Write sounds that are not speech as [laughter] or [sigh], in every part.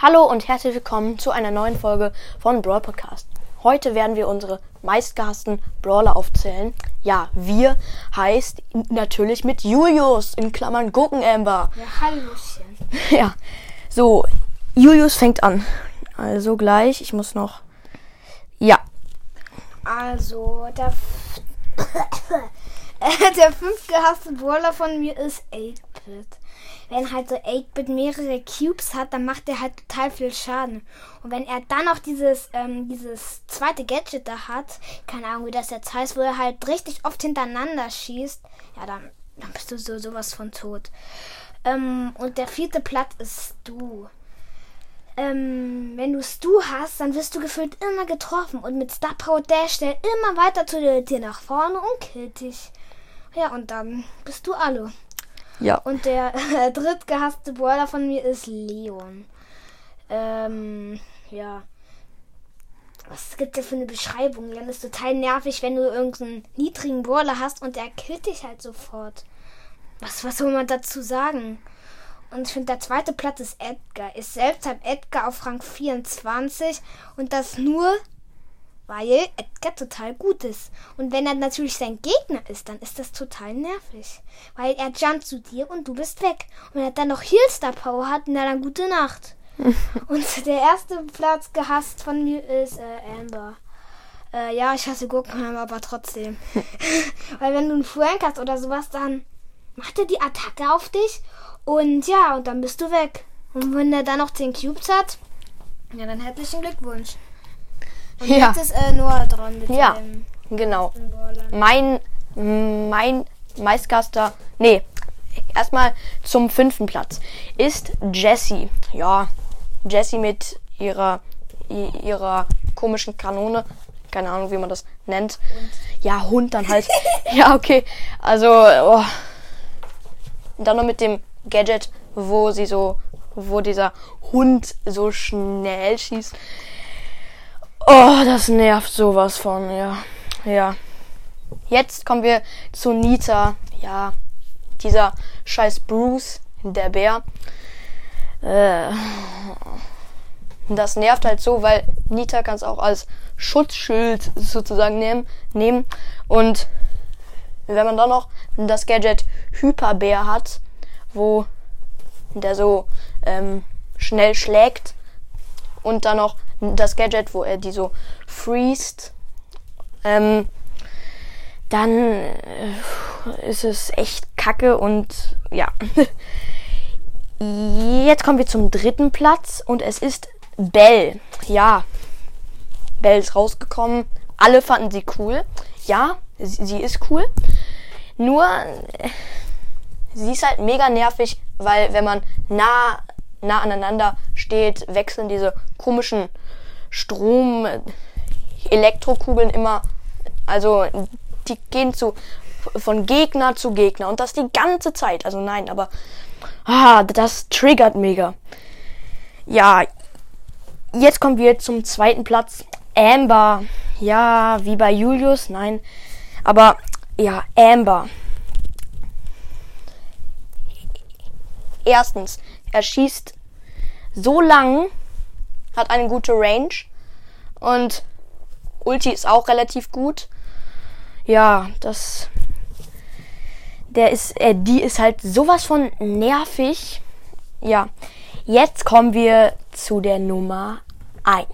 Hallo und herzlich willkommen zu einer neuen Folge von Brawl Podcast. Heute werden wir unsere meistgehassten Brawler aufzählen. Ja, wir heißt natürlich mit Julius in Klammern Gurkenamber. Ja, Hallöchen. [laughs] Ja, so, Julius fängt an. Also gleich, ich muss noch. Ja, Also, der, [coughs] [coughs] der fünftgehasste Brawler von mir ist 8-Bit. Wenn halt so 8-Bit mehrere Cubes hat, dann macht er halt total viel Schaden. Und wenn er dann noch dieses, ähm, dieses zweite Gadget da hat, keine Ahnung, wie das jetzt heißt, wo er halt richtig oft hintereinander schießt, ja, dann, dann bist du so sowas von tot. Ähm, und der vierte Platz ist du. ähm, wenn du Stu hast, dann wirst du gefühlt immer getroffen. Und mit Star Power Dash der immer weiter zu dir, nach vorne und killt dich. Ja, und dann bist du Alu. Ja. Und der [laughs] äh, drittgehasste Brawler von mir ist Leon. Ähm, ja. Was gibt der für eine Beschreibung? Leon ist total nervig, wenn du irgendeinen niedrigen Brawler hast und der killt dich halt sofort. Was, was soll man dazu sagen? Und ich finde, der zweite Platz ist Edgar. Ist selbst halt Edgar auf Rang 24 und das nur, weil Edgar total gut ist. Und wenn er natürlich sein Gegner ist, dann ist das total nervig. Weil er jumpt zu dir und du bist weg. Und wenn er dann noch Healstar Power hat, na dann gute Nacht. [laughs] und der erste Platz gehasst von mir ist äh, Amber. Äh, ja, ich hasse Gurkenheimer, aber trotzdem. [laughs] Weil wenn du einen Frank hast oder sowas, dann macht er die Attacke auf dich und ja, und dann bist du weg. Und wenn er dann noch 10 Cubes hat, ja, dann herzlichen Glückwunsch. Und Ja. jetzt ist äh, Noah dran mit Ja. dem Genau. Mein, mein Meistgaster, nee, erstmal zum fünften Platz ist Jessie. Ja, Jessie mit ihrer, ihrer komischen Kanone. Keine Ahnung, wie man das nennt. Ja, Hund dann halt. [laughs] ja, okay. Also, oh. dann noch mit dem Gadget, wo sie so, wo dieser Hund so schnell schießt. Oh, das nervt sowas von, ja. Ja. Jetzt kommen wir zu Nita. Ja, dieser scheiß Bruce, der Bär. Äh, das nervt halt so, weil Nita kann es auch als Schutzschild sozusagen nehmen, nehmen. Und wenn man dann noch das Gadget Hyperbär hat, wo der so ähm, schnell schlägt und dann noch das Gadget, wo er die so freest, ähm, dann äh, ist es echt kacke und ja. [laughs] Jetzt kommen wir zum dritten Platz und es ist Belle. Ja, Belle ist rausgekommen. Alle fanden sie cool. Ja, sie, sie ist cool. Nur, äh, sie ist halt mega nervig, weil wenn man nah, nah aneinander steht, wechseln diese komischen Strom, Elektrokugeln immer, also die gehen zu von Gegner zu Gegner und das die ganze Zeit. Also nein, aber ah, das triggert mega. Ja, jetzt kommen wir zum zweiten Platz. Amber. Ja, wie bei Julius, nein. Aber ja, Amber. Erstens, er schießt so lang, hat eine gute Range und Ulti ist auch relativ gut. Ja, das. Der ist, äh, die ist halt sowas von nervig. Ja, jetzt kommen wir zu der Nummer 1.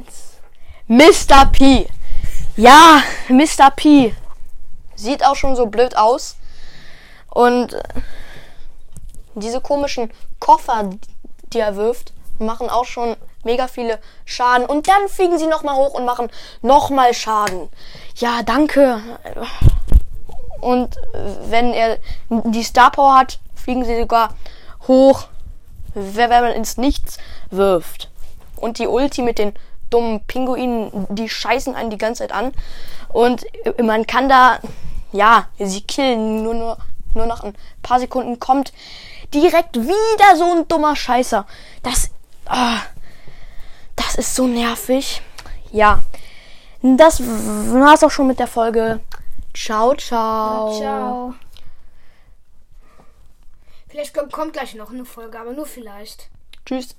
Mr. P. Ja, Mr. P. Sieht auch schon so blöd aus. Und äh, diese komischen Koffer, die er wirft, machen auch schon mega viele Schaden. Und dann fliegen sie nochmal hoch und machen nochmal Schaden. Ja, danke. Und wenn er die Star Power hat, fliegen sie sogar hoch, wenn man ins Nichts wirft. Und die Ulti mit den dummen Pinguinen, die scheißen einen die ganze Zeit an. Und man kann da, ja, sie killen. Nur, nur, nur nach ein paar Sekunden kommt direkt wieder so ein dummer Scheißer. Das, ah, das ist so nervig. Ja, das war's auch schon mit der Folge. Ciao, ciao. Ciao. Vielleicht kommt, kommt gleich noch eine Folge, aber nur vielleicht. Tschüss.